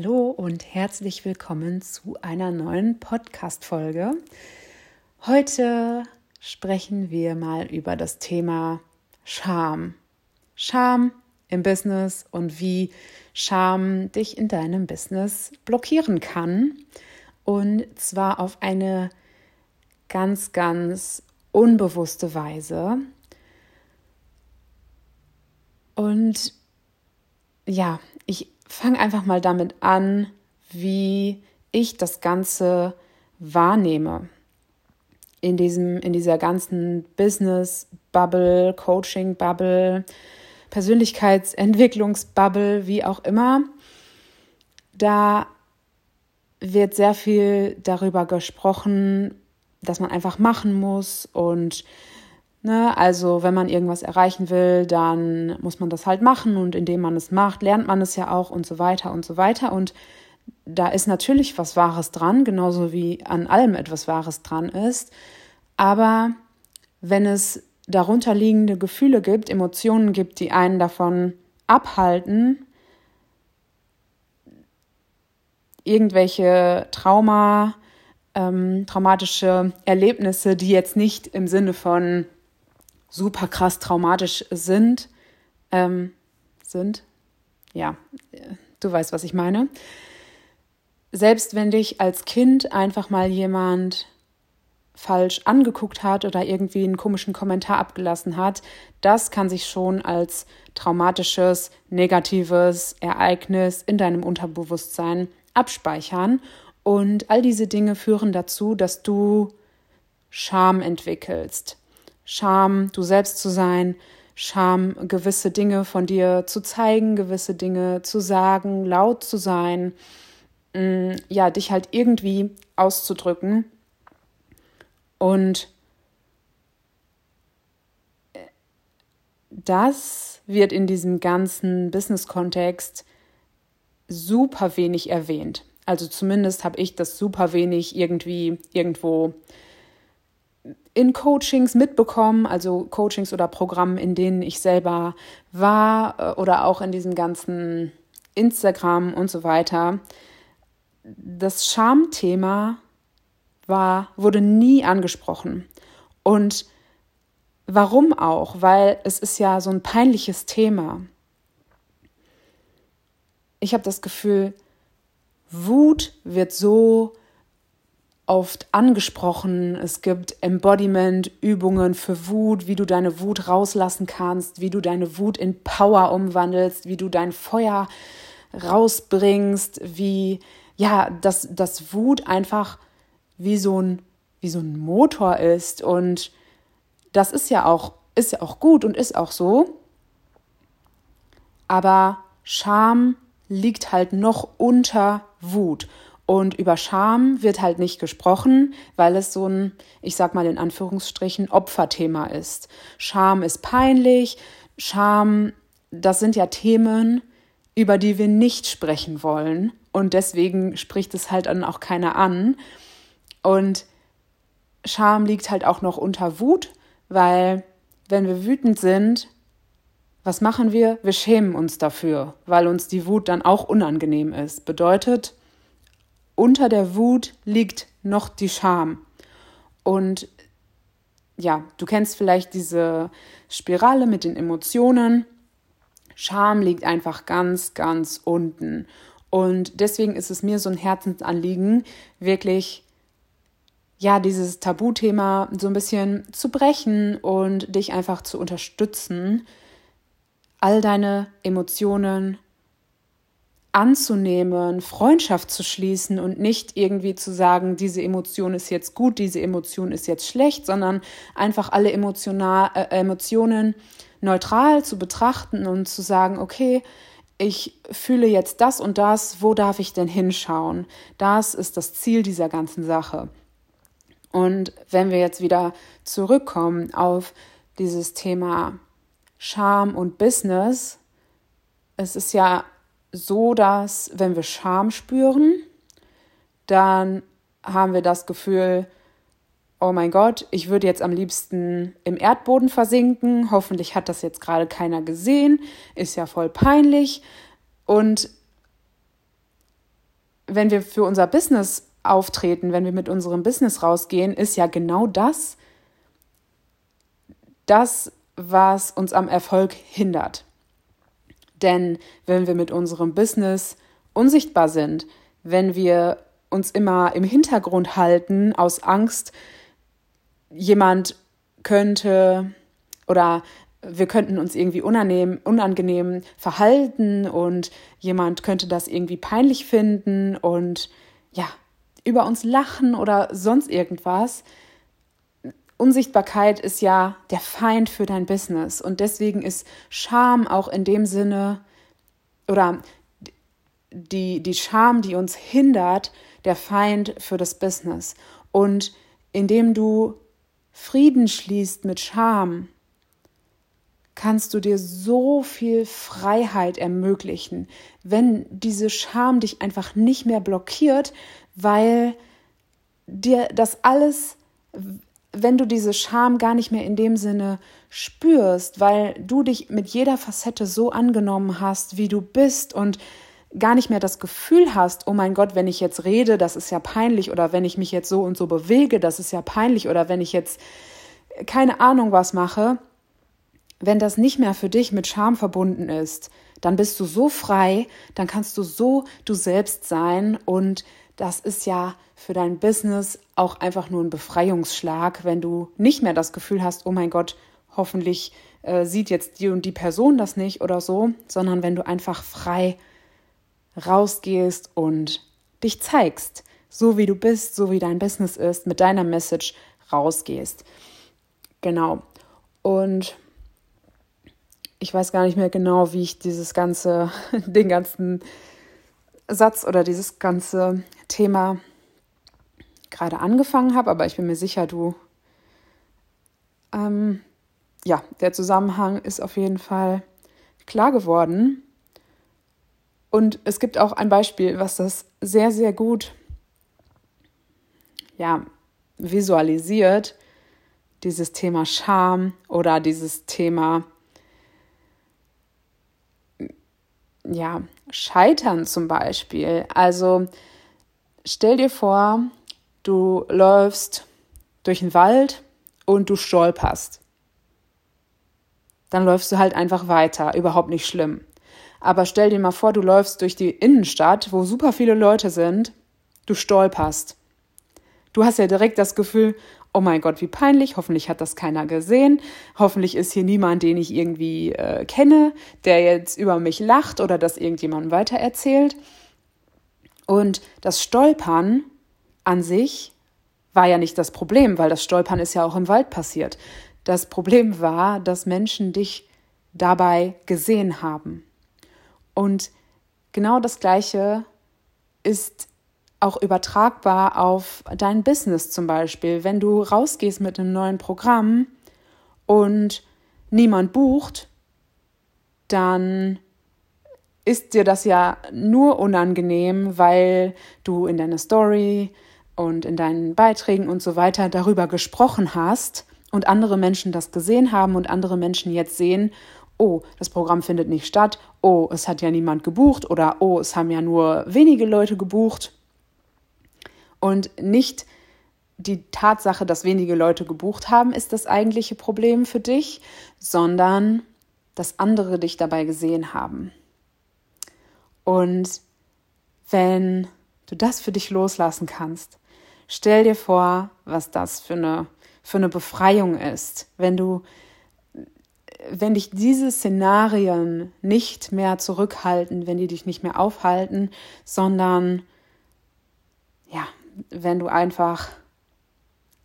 Hallo und herzlich willkommen zu einer neuen Podcast-Folge. Heute sprechen wir mal über das Thema Scham. Scham im Business und wie Scham dich in deinem Business blockieren kann. Und zwar auf eine ganz, ganz unbewusste Weise. Und ja, ich fange einfach mal damit an, wie ich das Ganze wahrnehme. In, diesem, in dieser ganzen Business-Bubble, Coaching-Bubble, Persönlichkeitsentwicklungsbubble, wie auch immer. Da wird sehr viel darüber gesprochen, dass man einfach machen muss und Ne, also wenn man irgendwas erreichen will, dann muss man das halt machen und indem man es macht, lernt man es ja auch und so weiter und so weiter. Und da ist natürlich was Wahres dran, genauso wie an allem etwas Wahres dran ist. Aber wenn es darunterliegende Gefühle gibt, Emotionen gibt, die einen davon abhalten, irgendwelche Trauma, ähm, traumatische Erlebnisse, die jetzt nicht im Sinne von super krass traumatisch sind, ähm, sind, ja, du weißt, was ich meine. Selbst wenn dich als Kind einfach mal jemand falsch angeguckt hat oder irgendwie einen komischen Kommentar abgelassen hat, das kann sich schon als traumatisches, negatives Ereignis in deinem Unterbewusstsein abspeichern. Und all diese Dinge führen dazu, dass du Scham entwickelst. Scham, du selbst zu sein, Scham, gewisse Dinge von dir zu zeigen, gewisse Dinge zu sagen, laut zu sein, mm, ja, dich halt irgendwie auszudrücken. Und das wird in diesem ganzen Business-Kontext super wenig erwähnt. Also zumindest habe ich das super wenig irgendwie irgendwo in Coachings mitbekommen, also Coachings oder Programmen, in denen ich selber war äh, oder auch in diesem ganzen Instagram und so weiter. Das Schamthema war, wurde nie angesprochen. Und warum auch? Weil es ist ja so ein peinliches Thema. Ich habe das Gefühl, Wut wird so oft angesprochen. Es gibt Embodiment-Übungen für Wut, wie du deine Wut rauslassen kannst, wie du deine Wut in Power umwandelst, wie du dein Feuer rausbringst, wie, ja, dass, dass Wut einfach wie so ein, wie so ein Motor ist. Und das ist ja auch, ist ja auch gut und ist auch so. Aber Scham liegt halt noch unter Wut. Und über Scham wird halt nicht gesprochen, weil es so ein, ich sag mal in Anführungsstrichen, Opferthema ist. Scham ist peinlich. Scham, das sind ja Themen, über die wir nicht sprechen wollen. Und deswegen spricht es halt dann auch keiner an. Und Scham liegt halt auch noch unter Wut, weil wenn wir wütend sind, was machen wir? Wir schämen uns dafür, weil uns die Wut dann auch unangenehm ist. Bedeutet, unter der Wut liegt noch die Scham. Und ja, du kennst vielleicht diese Spirale mit den Emotionen. Scham liegt einfach ganz, ganz unten. Und deswegen ist es mir so ein Herzensanliegen, wirklich ja, dieses Tabuthema so ein bisschen zu brechen und dich einfach zu unterstützen, all deine Emotionen anzunehmen, Freundschaft zu schließen und nicht irgendwie zu sagen, diese Emotion ist jetzt gut, diese Emotion ist jetzt schlecht, sondern einfach alle emotional, äh, Emotionen neutral zu betrachten und zu sagen, okay, ich fühle jetzt das und das, wo darf ich denn hinschauen? Das ist das Ziel dieser ganzen Sache. Und wenn wir jetzt wieder zurückkommen auf dieses Thema Scham und Business, es ist ja so, dass wenn wir Scham spüren, dann haben wir das Gefühl, oh mein Gott, ich würde jetzt am liebsten im Erdboden versinken. Hoffentlich hat das jetzt gerade keiner gesehen. Ist ja voll peinlich. Und wenn wir für unser Business auftreten, wenn wir mit unserem Business rausgehen, ist ja genau das, das, was uns am Erfolg hindert. Denn wenn wir mit unserem Business unsichtbar sind, wenn wir uns immer im Hintergrund halten aus Angst, jemand könnte oder wir könnten uns irgendwie unangenehm, unangenehm verhalten und jemand könnte das irgendwie peinlich finden und ja, über uns lachen oder sonst irgendwas. Unsichtbarkeit ist ja der Feind für dein Business und deswegen ist Scham auch in dem Sinne oder die, die Scham, die uns hindert, der Feind für das Business. Und indem du Frieden schließt mit Scham, kannst du dir so viel Freiheit ermöglichen, wenn diese Scham dich einfach nicht mehr blockiert, weil dir das alles, wenn du diese Scham gar nicht mehr in dem Sinne spürst, weil du dich mit jeder Facette so angenommen hast, wie du bist und gar nicht mehr das Gefühl hast, oh mein Gott, wenn ich jetzt rede, das ist ja peinlich oder wenn ich mich jetzt so und so bewege, das ist ja peinlich oder wenn ich jetzt keine Ahnung was mache, wenn das nicht mehr für dich mit Scham verbunden ist, dann bist du so frei, dann kannst du so du selbst sein und das ist ja für dein Business auch einfach nur ein Befreiungsschlag, wenn du nicht mehr das Gefühl hast, oh mein Gott, hoffentlich äh, sieht jetzt die und die Person das nicht oder so, sondern wenn du einfach frei rausgehst und dich zeigst, so wie du bist, so wie dein Business ist, mit deiner Message rausgehst. Genau. Und ich weiß gar nicht mehr genau, wie ich dieses ganze, den ganzen Satz oder dieses ganze Thema gerade angefangen habe, aber ich bin mir sicher, du, ähm, ja, der Zusammenhang ist auf jeden Fall klar geworden. Und es gibt auch ein Beispiel, was das sehr, sehr gut ja, visualisiert, dieses Thema Scham oder dieses Thema ja, Scheitern zum Beispiel. Also stell dir vor, du läufst durch den Wald und du stolperst. Dann läufst du halt einfach weiter, überhaupt nicht schlimm. Aber stell dir mal vor, du läufst durch die Innenstadt, wo super viele Leute sind, du stolperst. Du hast ja direkt das Gefühl, oh mein Gott, wie peinlich, hoffentlich hat das keiner gesehen, hoffentlich ist hier niemand, den ich irgendwie äh, kenne, der jetzt über mich lacht oder das irgendjemandem weitererzählt. Und das Stolpern an sich war ja nicht das Problem, weil das Stolpern ist ja auch im Wald passiert. Das Problem war, dass Menschen dich dabei gesehen haben. Und genau das Gleiche ist auch übertragbar auf dein Business zum Beispiel. Wenn du rausgehst mit einem neuen Programm und niemand bucht, dann ist dir das ja nur unangenehm, weil du in deiner Story und in deinen Beiträgen und so weiter darüber gesprochen hast und andere Menschen das gesehen haben und andere Menschen jetzt sehen, oh, das Programm findet nicht statt, oh, es hat ja niemand gebucht oder oh, es haben ja nur wenige Leute gebucht. Und nicht die Tatsache, dass wenige Leute gebucht haben, ist das eigentliche Problem für dich, sondern dass andere dich dabei gesehen haben. Und wenn du das für dich loslassen kannst, stell dir vor, was das für eine, für eine Befreiung ist, wenn du wenn dich diese Szenarien nicht mehr zurückhalten, wenn die dich nicht mehr aufhalten, sondern ja, wenn du einfach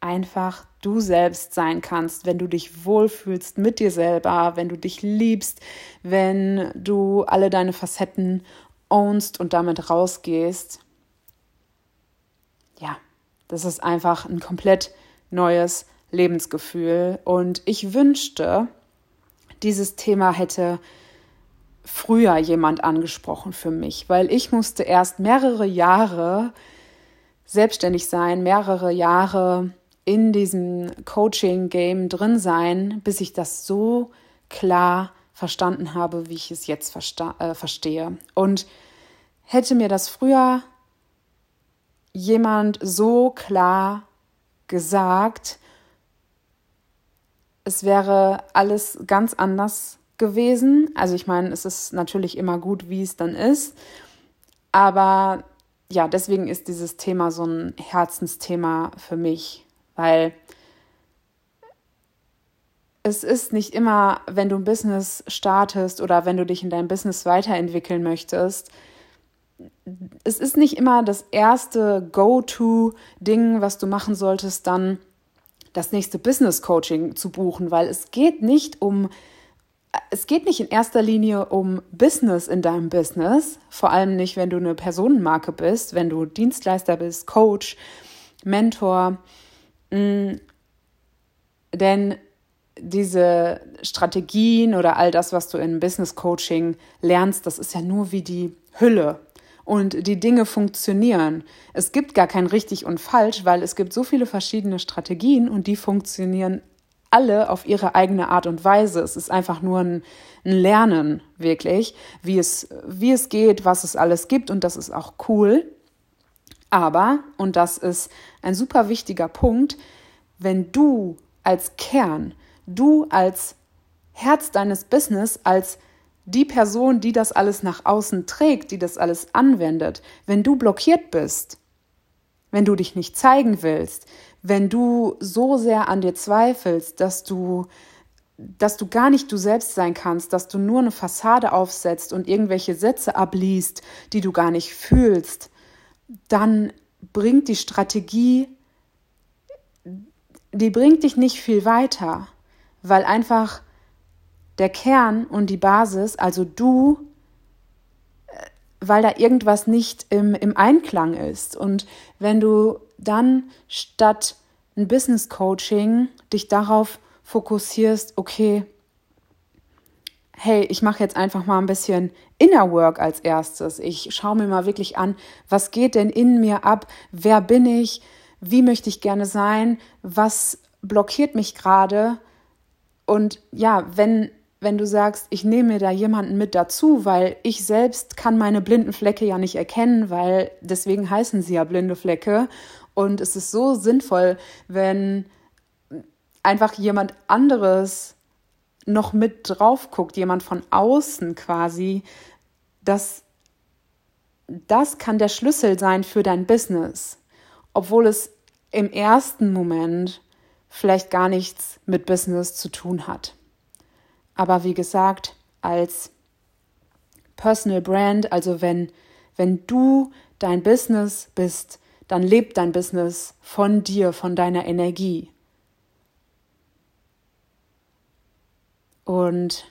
einfach du selbst sein kannst, wenn du dich wohlfühlst mit dir selber, wenn du dich liebst, wenn du alle deine Facetten ownst und damit rausgehst. Ja, das ist einfach ein komplett neues Lebensgefühl und ich wünschte, dieses Thema hätte früher jemand angesprochen für mich, weil ich musste erst mehrere Jahre selbstständig sein, mehrere Jahre in diesem Coaching-Game drin sein, bis ich das so klar verstanden habe, wie ich es jetzt äh, verstehe. Und hätte mir das früher jemand so klar gesagt, es wäre alles ganz anders gewesen. Also ich meine, es ist natürlich immer gut, wie es dann ist. Aber ja, deswegen ist dieses Thema so ein Herzensthema für mich, weil es ist nicht immer, wenn du ein Business startest oder wenn du dich in deinem Business weiterentwickeln möchtest, es ist nicht immer das erste Go-to-Ding, was du machen solltest, dann das nächste Business Coaching zu buchen, weil es geht nicht um es geht nicht in erster Linie um Business in deinem Business, vor allem nicht, wenn du eine Personenmarke bist, wenn du Dienstleister bist, Coach, Mentor, mm, denn diese Strategien oder all das, was du in Business Coaching lernst, das ist ja nur wie die Hülle. Und die Dinge funktionieren. Es gibt gar kein richtig und falsch, weil es gibt so viele verschiedene Strategien und die funktionieren alle auf ihre eigene Art und Weise. Es ist einfach nur ein, ein, Lernen, wirklich, wie es, wie es geht, was es alles gibt und das ist auch cool. Aber, und das ist ein super wichtiger Punkt, wenn du als Kern du als Herz deines Business, als die Person, die das alles nach außen trägt, die das alles anwendet, wenn du blockiert bist, wenn du dich nicht zeigen willst, wenn du so sehr an dir zweifelst, dass du dass du gar nicht du selbst sein kannst, dass du nur eine Fassade aufsetzt und irgendwelche Sätze abliest, die du gar nicht fühlst, dann bringt die Strategie, die bringt dich nicht viel weiter weil einfach der Kern und die Basis, also du, weil da irgendwas nicht im, im Einklang ist. Und wenn du dann statt ein Business Coaching dich darauf fokussierst, okay, hey, ich mache jetzt einfach mal ein bisschen Inner Work als erstes. Ich schaue mir mal wirklich an, was geht denn in mir ab? Wer bin ich? Wie möchte ich gerne sein? Was blockiert mich gerade? Und ja, wenn, wenn du sagst, ich nehme mir da jemanden mit dazu, weil ich selbst kann meine blinden Flecke ja nicht erkennen, weil deswegen heißen sie ja blinde Flecke. Und es ist so sinnvoll, wenn einfach jemand anderes noch mit drauf guckt, jemand von außen quasi, dass das kann der Schlüssel sein für dein Business, obwohl es im ersten Moment vielleicht gar nichts mit Business zu tun hat. Aber wie gesagt, als Personal Brand, also wenn, wenn du dein Business bist, dann lebt dein Business von dir, von deiner Energie. Und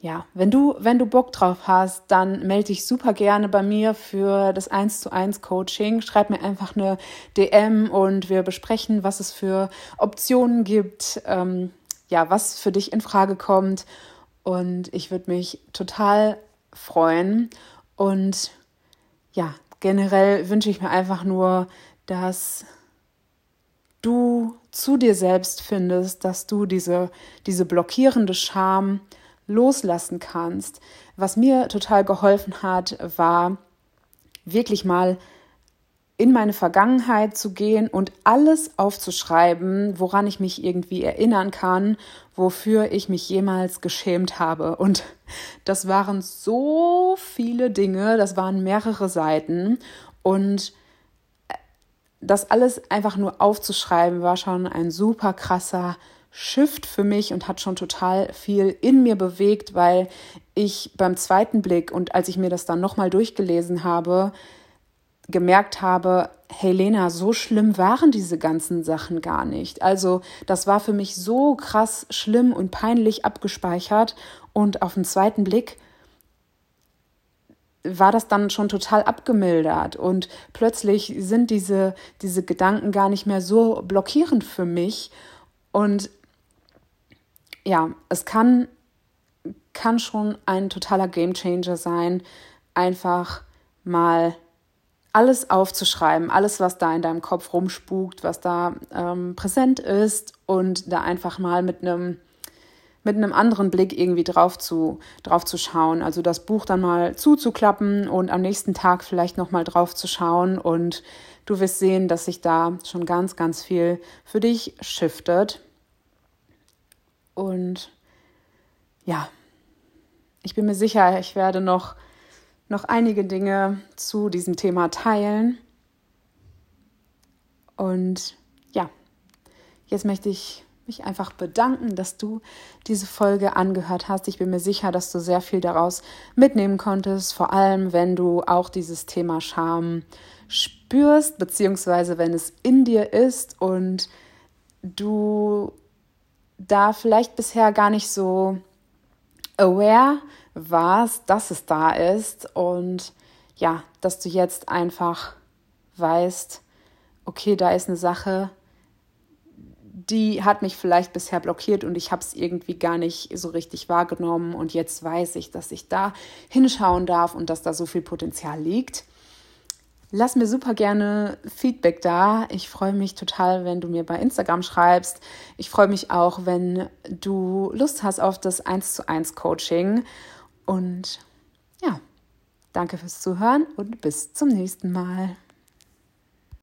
ja, wenn du, wenn du Bock drauf hast, dann melde dich super gerne bei mir für das 1 zu 1 Coaching. Schreib mir einfach eine DM und wir besprechen, was es für Optionen gibt, ähm, ja, was für dich in Frage kommt. Und ich würde mich total freuen. Und ja, generell wünsche ich mir einfach nur, dass du zu dir selbst findest, dass du diese, diese blockierende Scham, loslassen kannst. Was mir total geholfen hat, war wirklich mal in meine Vergangenheit zu gehen und alles aufzuschreiben, woran ich mich irgendwie erinnern kann, wofür ich mich jemals geschämt habe. Und das waren so viele Dinge, das waren mehrere Seiten. Und das alles einfach nur aufzuschreiben, war schon ein super krasser Shift für mich und hat schon total viel in mir bewegt, weil ich beim zweiten Blick und als ich mir das dann nochmal durchgelesen habe, gemerkt habe, hey Lena, so schlimm waren diese ganzen Sachen gar nicht. Also das war für mich so krass schlimm und peinlich abgespeichert. Und auf den zweiten Blick war das dann schon total abgemildert. Und plötzlich sind diese, diese Gedanken gar nicht mehr so blockierend für mich. Und ja, es kann, kann schon ein totaler Gamechanger sein, einfach mal alles aufzuschreiben, alles, was da in deinem Kopf rumspukt, was da ähm, präsent ist und da einfach mal mit einem mit einem anderen Blick irgendwie drauf zu, drauf zu schauen. Also das Buch dann mal zuzuklappen und am nächsten Tag vielleicht nochmal drauf zu schauen und du wirst sehen, dass sich da schon ganz, ganz viel für dich shiftet. Und ja, ich bin mir sicher, ich werde noch, noch einige Dinge zu diesem Thema teilen. Und ja, jetzt möchte ich mich einfach bedanken, dass du diese Folge angehört hast. Ich bin mir sicher, dass du sehr viel daraus mitnehmen konntest, vor allem wenn du auch dieses Thema Scham spürst, beziehungsweise wenn es in dir ist und du da vielleicht bisher gar nicht so aware warst, dass es da ist und ja, dass du jetzt einfach weißt, okay, da ist eine Sache, die hat mich vielleicht bisher blockiert und ich habe es irgendwie gar nicht so richtig wahrgenommen und jetzt weiß ich, dass ich da hinschauen darf und dass da so viel Potenzial liegt. Lass mir super gerne Feedback da. Ich freue mich total, wenn du mir bei Instagram schreibst. Ich freue mich auch, wenn du Lust hast auf das 1 zu 1 Coaching. Und ja, danke fürs Zuhören und bis zum nächsten Mal.